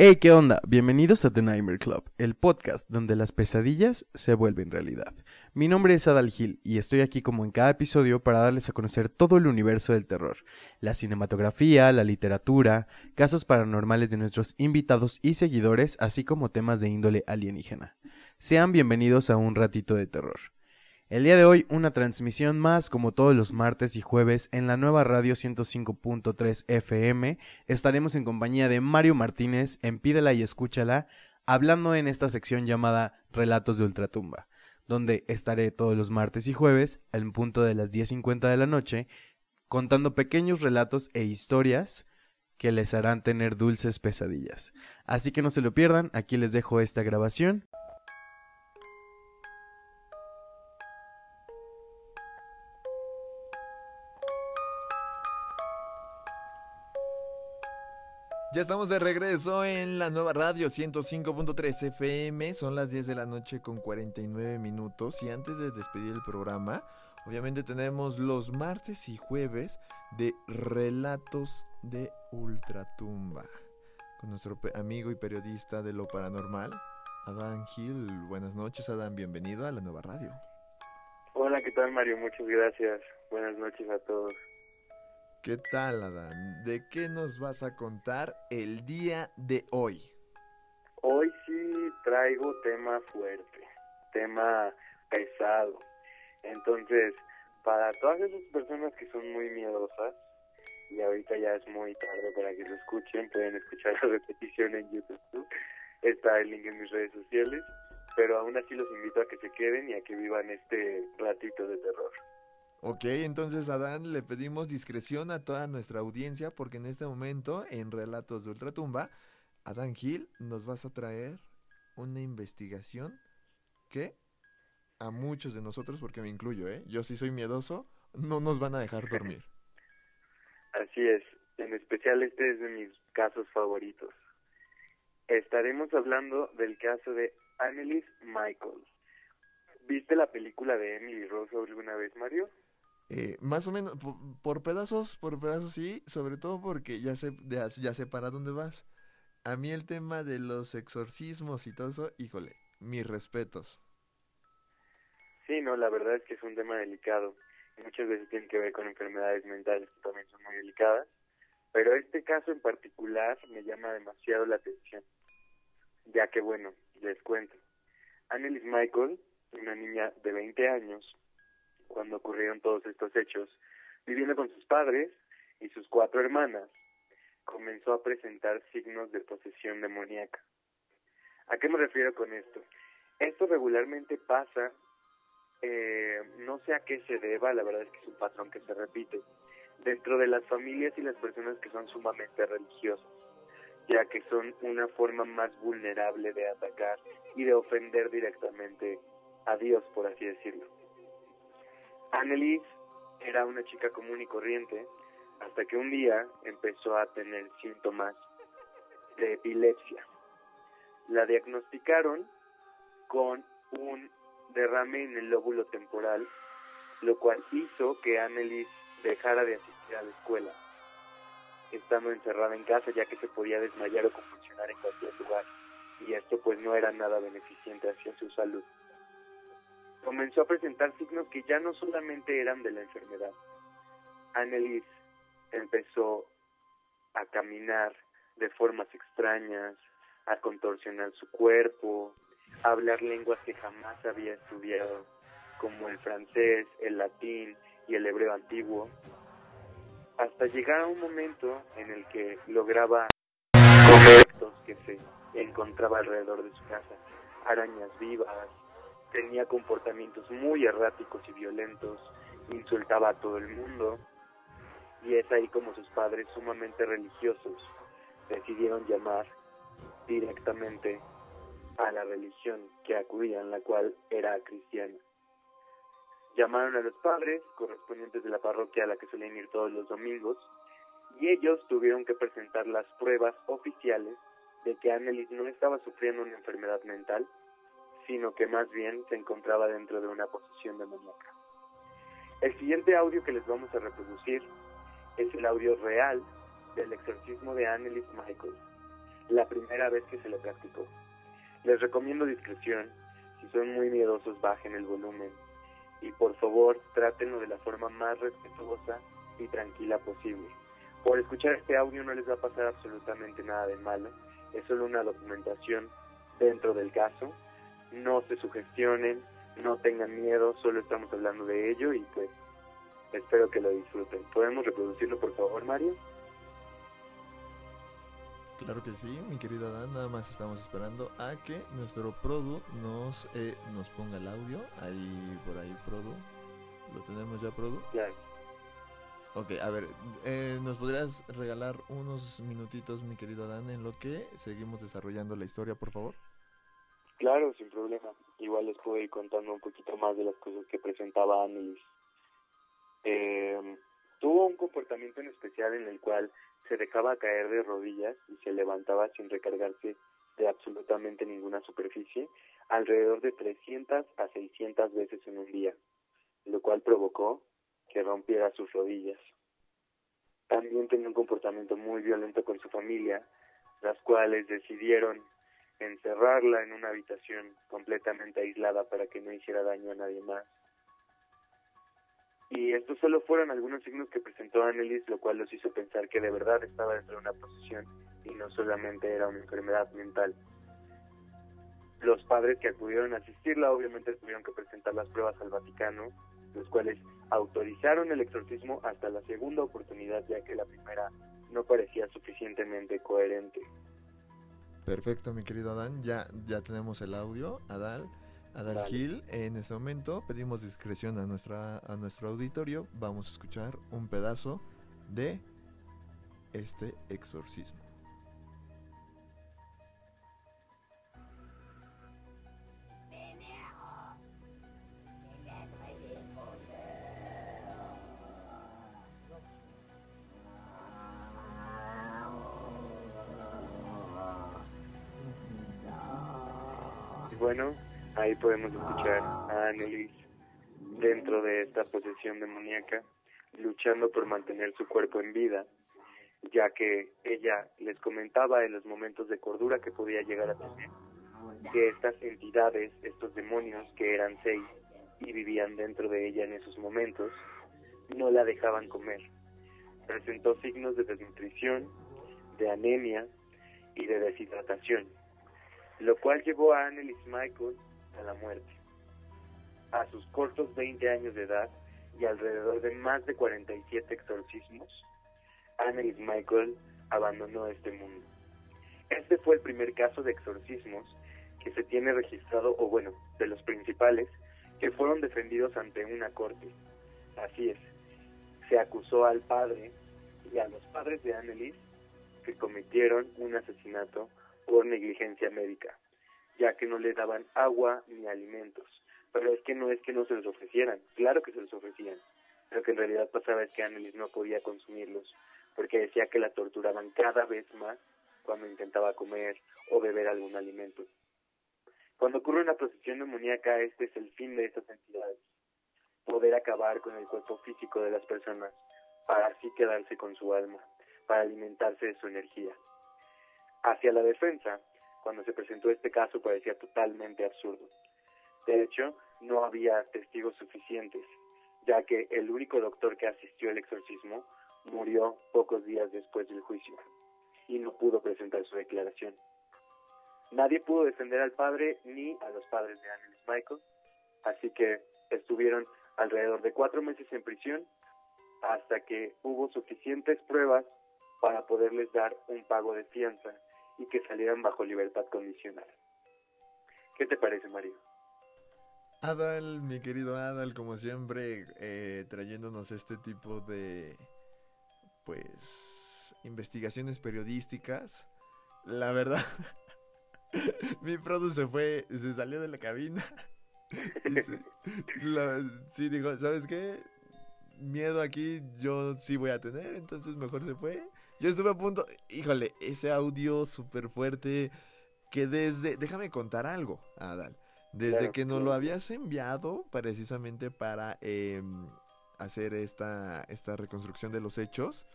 Hey, ¿qué onda? Bienvenidos a The Nightmare Club, el podcast donde las pesadillas se vuelven realidad. Mi nombre es Adal Gil y estoy aquí como en cada episodio para darles a conocer todo el universo del terror, la cinematografía, la literatura, casos paranormales de nuestros invitados y seguidores, así como temas de índole alienígena. Sean bienvenidos a un ratito de terror. El día de hoy una transmisión más como todos los martes y jueves en la nueva radio 105.3 FM. Estaremos en compañía de Mario Martínez en Pídela y Escúchala, hablando en esta sección llamada Relatos de Ultratumba, donde estaré todos los martes y jueves en punto de las 10.50 de la noche contando pequeños relatos e historias que les harán tener dulces pesadillas. Así que no se lo pierdan, aquí les dejo esta grabación Ya estamos de regreso en la nueva radio 105.3 FM. Son las 10 de la noche con 49 minutos. Y antes de despedir el programa, obviamente tenemos los martes y jueves de Relatos de Ultratumba. Con nuestro amigo y periodista de lo paranormal, Adán Gil. Buenas noches, Adán. Bienvenido a la nueva radio. Hola, ¿qué tal, Mario? Muchas gracias. Buenas noches a todos. ¿Qué tal, Adán? ¿De qué nos vas a contar el día de hoy? Hoy sí traigo tema fuerte, tema pesado. Entonces, para todas esas personas que son muy miedosas, y ahorita ya es muy tarde para que lo escuchen, pueden escuchar la repetición en YouTube, está el link en mis redes sociales, pero aún así los invito a que se queden y a que vivan este ratito. Ok, entonces Adán le pedimos discreción a toda nuestra audiencia porque en este momento en Relatos de Ultratumba, Adán Gil nos vas a traer una investigación que a muchos de nosotros, porque me incluyo, ¿eh? yo sí soy miedoso, no nos van a dejar dormir. Así es, en especial este es de mis casos favoritos. Estaremos hablando del caso de Annelies Michaels. ¿Viste la película de Emily Rose alguna vez, Mario? Eh, más o menos, por, pedazos, por pedazos sí, sobre todo porque ya sé, ya, sé para dónde vas. A mí el tema de los exorcismos y todo eso, híjole, mis respetos. Sí, no, la verdad es que es un tema delicado. muchas veces tiene que ver con enfermedades mentales que también son muy delicadas. Pero este caso en particular me llama demasiado la atención. Ya que, bueno, les cuento. Annelies Michael, una niña de 20 años, cuando ocurrieron todos estos hechos, viviendo con sus padres y sus cuatro hermanas, comenzó a presentar signos de posesión demoníaca. ¿A qué me refiero con esto? Esto regularmente pasa, eh, no sé a qué se deba, la verdad es que es un patrón que se repite, dentro de las familias y las personas que son sumamente religiosas, ya que son una forma más vulnerable de atacar y de ofender directamente a Dios, por así decirlo. Annelies era una chica común y corriente hasta que un día empezó a tener síntomas de epilepsia. La diagnosticaron con un derrame en el lóbulo temporal, lo cual hizo que Annelies dejara de asistir a la escuela, estando encerrada en casa ya que se podía desmayar o convulsionar en cualquier lugar, y esto pues no era nada beneficiente hacia su salud comenzó a presentar signos que ya no solamente eran de la enfermedad. Annelies empezó a caminar de formas extrañas, a contorsionar su cuerpo, a hablar lenguas que jamás había estudiado, como el francés, el latín y el hebreo antiguo, hasta llegar a un momento en el que lograba objetos que se encontraba alrededor de su casa, arañas vivas, tenía comportamientos muy erráticos y violentos, insultaba a todo el mundo, y es ahí como sus padres sumamente religiosos decidieron llamar directamente a la religión que acudían, la cual era cristiana. Llamaron a los padres correspondientes de la parroquia a la que solían ir todos los domingos y ellos tuvieron que presentar las pruebas oficiales de que Annelies no estaba sufriendo una enfermedad mental, sino que más bien se encontraba dentro de una posición demoníaca. El siguiente audio que les vamos a reproducir es el audio real del exorcismo de Annelies Michael, la primera vez que se le practicó. Les recomiendo discreción, si son muy miedosos bajen el volumen y por favor trátenlo de la forma más respetuosa y tranquila posible. Por escuchar este audio no les va a pasar absolutamente nada de malo, es solo una documentación dentro del caso. No se sugestionen, no tengan miedo, solo estamos hablando de ello y pues espero que lo disfruten. ¿Podemos reproducirlo por favor, Mario? Claro que sí, mi querida Dan, nada más estamos esperando a que nuestro Produ nos, eh, nos ponga el audio. Ahí, por ahí, Produ. ¿Lo tenemos ya, Produ? Claro. Ok, a ver, eh, ¿nos podrías regalar unos minutitos, mi querido Dan, en lo que seguimos desarrollando la historia, por favor? Claro, sin problema. Igual les puedo ir contando un poquito más de las cosas que presentaba Annelies. Eh, tuvo un comportamiento en especial en el cual se dejaba caer de rodillas y se levantaba sin recargarse de absolutamente ninguna superficie, alrededor de 300 a 600 veces en un día, lo cual provocó que rompiera sus rodillas. También tenía un comportamiento muy violento con su familia, las cuales decidieron encerrarla en una habitación completamente aislada para que no hiciera daño a nadie más. Y estos solo fueron algunos signos que presentó Annelies, lo cual los hizo pensar que de verdad estaba dentro de una posesión y no solamente era una enfermedad mental. Los padres que acudieron a asistirla obviamente tuvieron que presentar las pruebas al Vaticano, los cuales autorizaron el exorcismo hasta la segunda oportunidad, ya que la primera no parecía suficientemente coherente. Perfecto, mi querido Adán, ya, ya tenemos el audio, Adal. Adal Gil, en este momento pedimos discreción a, nuestra, a nuestro auditorio. Vamos a escuchar un pedazo de este exorcismo. Podemos escuchar a Annelies dentro de esta posesión demoníaca, luchando por mantener su cuerpo en vida, ya que ella les comentaba en los momentos de cordura que podía llegar a tener, que estas entidades, estos demonios, que eran seis y vivían dentro de ella en esos momentos, no la dejaban comer. Presentó signos de desnutrición, de anemia y de deshidratación lo cual llevó a Annelies Michael a la muerte. A sus cortos 20 años de edad y alrededor de más de 47 exorcismos, Annelies Michael abandonó este mundo. Este fue el primer caso de exorcismos que se tiene registrado, o bueno, de los principales, que fueron defendidos ante una corte. Así es, se acusó al padre y a los padres de Annelies que cometieron un asesinato por negligencia médica, ya que no le daban agua ni alimentos. Pero es que no es que no se los ofrecieran, claro que se los ofrecían. Lo que en realidad pasaba es que Annelies no podía consumirlos, porque decía que la torturaban cada vez más cuando intentaba comer o beber algún alimento. Cuando ocurre una procesión demoníaca, este es el fin de estas entidades. Poder acabar con el cuerpo físico de las personas, para así quedarse con su alma, para alimentarse de su energía. Hacia la defensa, cuando se presentó este caso parecía totalmente absurdo. De hecho, no había testigos suficientes, ya que el único doctor que asistió al exorcismo murió pocos días después del juicio y no pudo presentar su declaración. Nadie pudo defender al padre ni a los padres de Annelies Michael, así que estuvieron alrededor de cuatro meses en prisión hasta que hubo suficientes pruebas para poderles dar un pago de fianza y que salieran bajo libertad condicional. ¿Qué te parece, Mario? Adal, mi querido Adal, como siempre, eh, trayéndonos este tipo de, pues, investigaciones periodísticas. La verdad, mi produ se fue, se salió de la cabina. sí, dijo, ¿sabes qué? Miedo aquí yo sí voy a tener, entonces mejor se fue. Yo estuve a punto, híjole, ese audio súper fuerte que desde, déjame contar algo, Adal. Desde que nos lo habías enviado precisamente para em, hacer esta, esta reconstrucción de los hechos,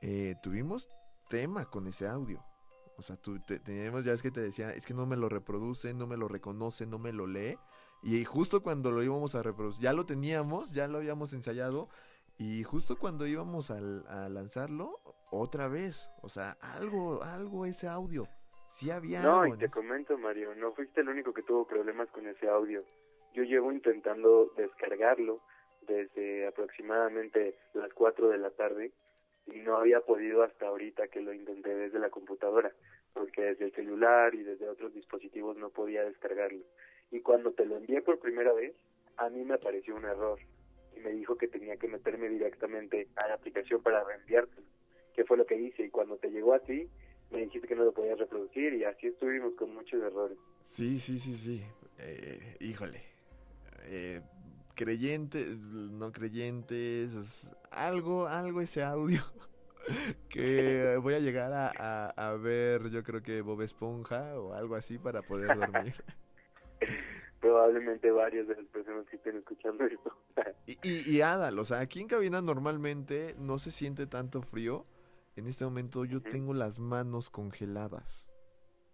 eh, tuvimos tema con ese audio. O sea, tú teníamos ya es que te decía, es que no me lo reproduce, no me lo reconoce, no me lo lee. Y justo cuando lo íbamos a reproducir, ya lo teníamos, ya lo habíamos ensayado. Y justo cuando íbamos a, a lanzarlo, otra vez. O sea, algo, algo ese audio. Sí había no, y te comento, Mario, no fuiste el único que tuvo problemas con ese audio. Yo llevo intentando descargarlo desde aproximadamente las 4 de la tarde y no había podido hasta ahorita que lo intenté desde la computadora, porque desde el celular y desde otros dispositivos no podía descargarlo. Y cuando te lo envié por primera vez, a mí me apareció un error y me dijo que tenía que meterme directamente a la aplicación para reenviártelo, que fue lo que hice. Y cuando te llegó a ti, me dijiste que no lo podías reproducir y así estuvimos con muchos errores. Sí, sí, sí, sí. Eh, híjole. Eh, creyentes, no creyentes, algo, algo ese audio que voy a llegar a, a, ver, yo creo que Bob Esponja o algo así para poder dormir. Probablemente varias de las personas que estén escuchando esto. y, y, y Adal, o sea, aquí en cabina normalmente no se siente tanto frío. En este momento yo tengo las manos congeladas.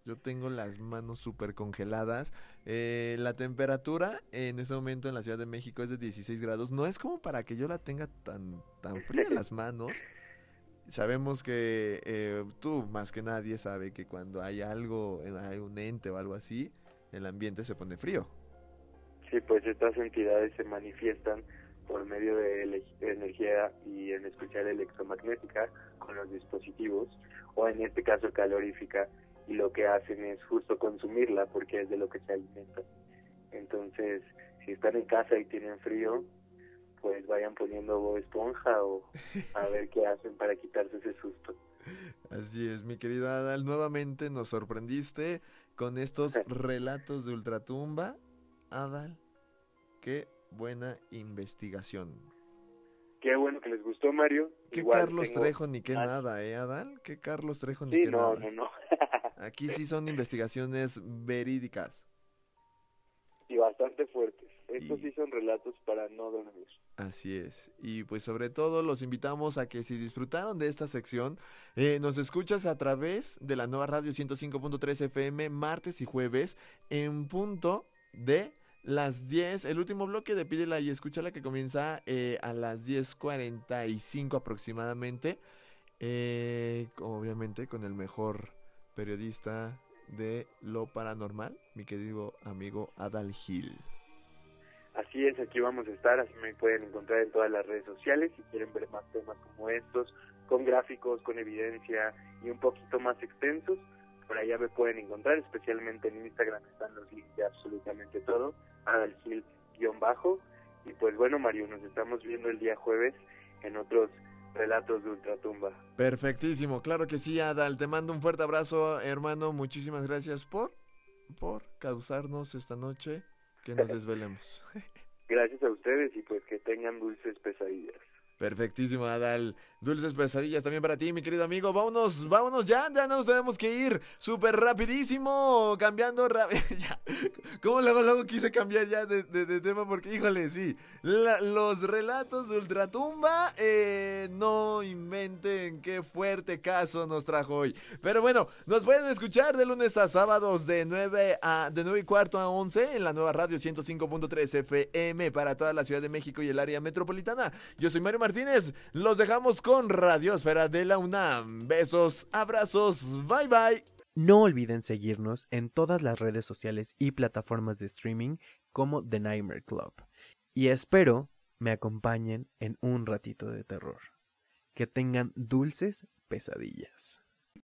Yo tengo las manos súper congeladas. Eh, la temperatura en este momento en la Ciudad de México es de 16 grados. No es como para que yo la tenga tan, tan fría en las manos. Sabemos que eh, tú más que nadie sabe que cuando hay algo, hay un ente o algo así, el ambiente se pone frío. Sí, pues estas entidades se manifiestan por medio de energía y en especial electromagnética con los dispositivos o en este caso calorífica y lo que hacen es justo consumirla porque es de lo que se alimentan. Entonces, si están en casa y tienen frío, pues vayan poniendo esponja o a ver qué hacen para quitarse ese susto. Así es, mi querida Adal, nuevamente nos sorprendiste con estos relatos de ultratumba. Adal, qué buena investigación. Qué bueno que les gustó, Mario. Qué Carlos Trejo ni qué nada, ¿eh, Adal? Qué Carlos Trejo ni qué no, nada. No, no, Aquí sí son investigaciones verídicas. Y bastante fuertes. Estos sí son relatos para no dormir. Así es. Y pues sobre todo los invitamos a que si disfrutaron de esta sección, eh, nos escuchas a través de la nueva radio 105.3 FM martes y jueves en punto de las 10, el último bloque de Pídela y Escúchala que comienza eh, a las 10.45 aproximadamente. Eh, obviamente con el mejor periodista de lo paranormal, mi querido amigo Adal Gil. Así es, aquí vamos a estar, así me pueden encontrar en todas las redes sociales si quieren ver más temas como estos, con gráficos, con evidencia y un poquito más extensos. Por allá me pueden encontrar, especialmente en Instagram están los links de absolutamente todo, Adalgil-bajo. Y pues bueno, Mario, nos estamos viendo el día jueves en otros relatos de Ultratumba. Perfectísimo, claro que sí, Adal. Te mando un fuerte abrazo, hermano. Muchísimas gracias por, por causarnos esta noche que nos desvelemos. gracias a ustedes y pues que tengan dulces pesadillas. Perfectísimo, Adal. Dulces pesadillas también para ti, mi querido amigo. Vámonos, vámonos ya, ya nos tenemos que ir súper rapidísimo, cambiando rápido. Como luego, luego quise cambiar ya de, tema porque, híjole, sí, los relatos de Ultratumba, eh, no inventen qué fuerte caso nos trajo hoy. Pero bueno, nos pueden escuchar de lunes a sábados de 9 a de 9 y cuarto a 11 en la nueva radio 105.3 FM para toda la Ciudad de México y el área metropolitana. Yo soy Mario Martínez, los dejamos con Radiosfera de la UNAM. Besos, abrazos, bye bye. No olviden seguirnos en todas las redes sociales y plataformas de streaming como The Nightmare Club. Y espero me acompañen en un ratito de terror. Que tengan dulces pesadillas.